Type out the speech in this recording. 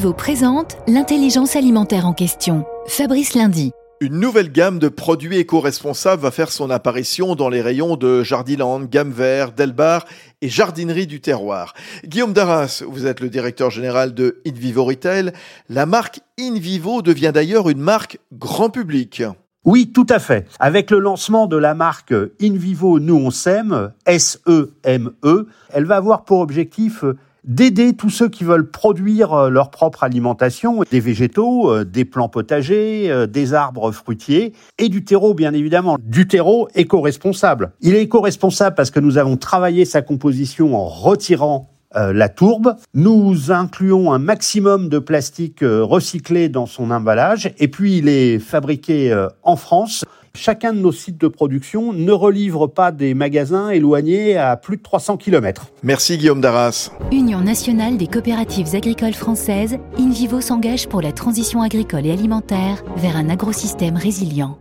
InVivo présente l'intelligence alimentaire en question. Fabrice Lundi. Une nouvelle gamme de produits éco-responsables va faire son apparition dans les rayons de Jardiland, Gamme Vert, Delbar et Jardinerie du Terroir. Guillaume Darras, vous êtes le directeur général de InVivo Retail. La marque InVivo devient d'ailleurs une marque grand public. Oui, tout à fait. Avec le lancement de la marque InVivo Nous on s'aime, S-E-M-E, -E, elle va avoir pour objectif d'aider tous ceux qui veulent produire euh, leur propre alimentation, des végétaux, euh, des plants potagers, euh, des arbres fruitiers et du terreau bien évidemment, du terreau éco-responsable. Il est éco-responsable parce que nous avons travaillé sa composition en retirant la tourbe. Nous incluons un maximum de plastique recyclé dans son emballage et puis il est fabriqué en France. Chacun de nos sites de production ne relivre pas des magasins éloignés à plus de 300 km. Merci Guillaume Darras. Union nationale des coopératives agricoles françaises, InVivo s'engage pour la transition agricole et alimentaire vers un agrosystème résilient.